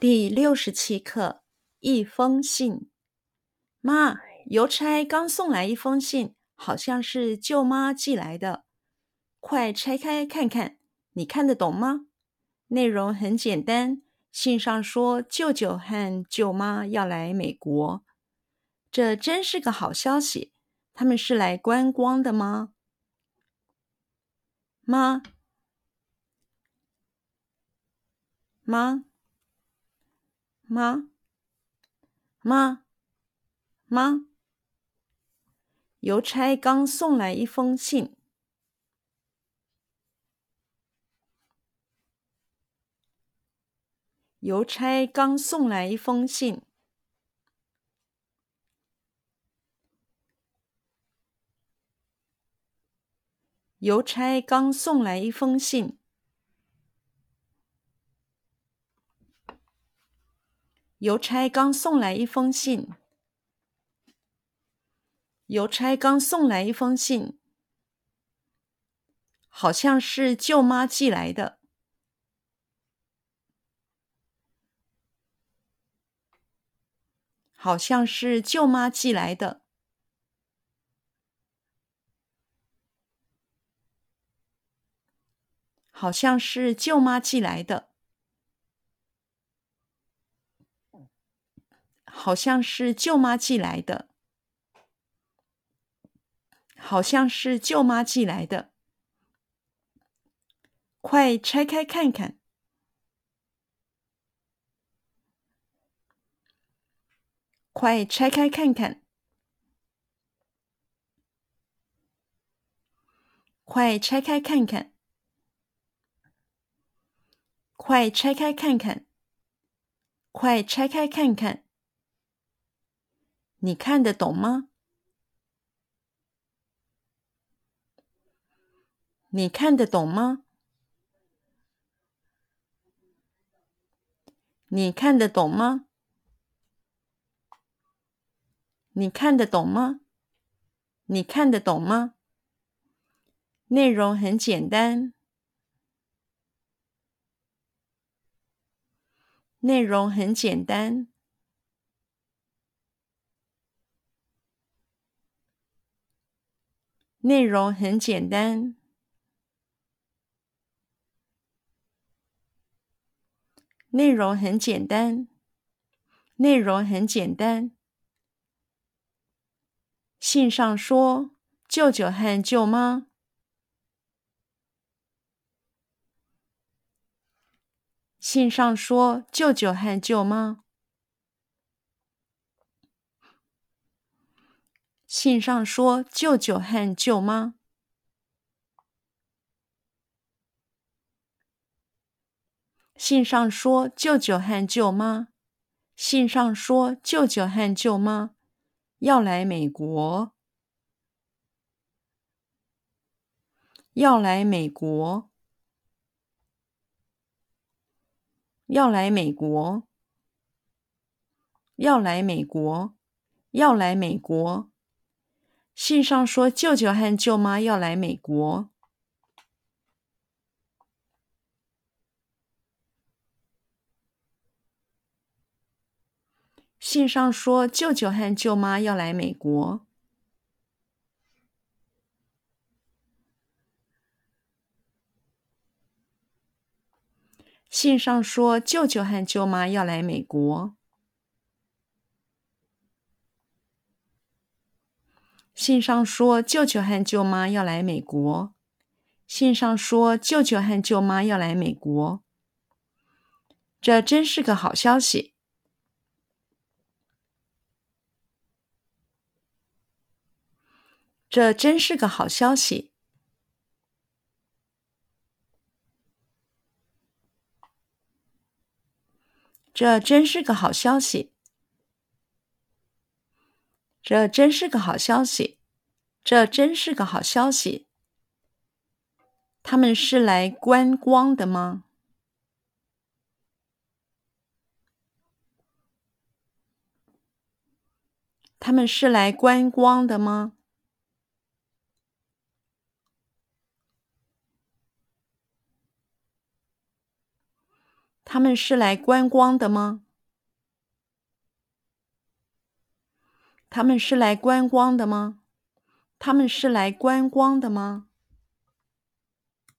第六十七课，一封信。妈，邮差刚送来一封信，好像是舅妈寄来的。快拆开看看，你看得懂吗？内容很简单，信上说舅舅和舅妈要来美国，这真是个好消息。他们是来观光的吗？妈，妈。妈，妈，妈，邮差刚送来一封信。邮差刚送来一封信。邮差刚送来一封信。邮差刚送来一封信。邮差刚送来一封信，好像是舅妈寄来的。好像是舅妈寄来的。好像是舅妈寄来的。好像是舅妈寄来的，好像是舅妈寄来的。快拆开看看，快拆开看看，快拆开看看，快拆开看看，快拆开看看。你看得懂吗？你看得懂吗？你看得懂吗？你看得懂吗？你看得懂吗？内容很简单。内容很简单。内容很简单。内容很简单。内容很简单。信上说，舅舅和舅妈。信上说，舅舅和舅妈。信上说，舅舅和舅妈。信上说，舅舅和舅妈。信上说，舅舅和舅妈要来美国。要来美国。要来美国。要来美国。要来美国。信上说，舅舅和舅妈要来美国。信上说，舅舅和舅妈要来美国。信上说，舅舅和舅妈要来美国。信上说，舅舅和舅妈要来美国。信上说，舅舅和舅妈要来美国。这真是个好消息。这真是个好消息。这真是个好消息。这真是个好消息，这真是个好消息。他们是来观光的吗？他们是来观光的吗？他们是来观光的吗？他们是来观光的吗？他们是来观光的吗？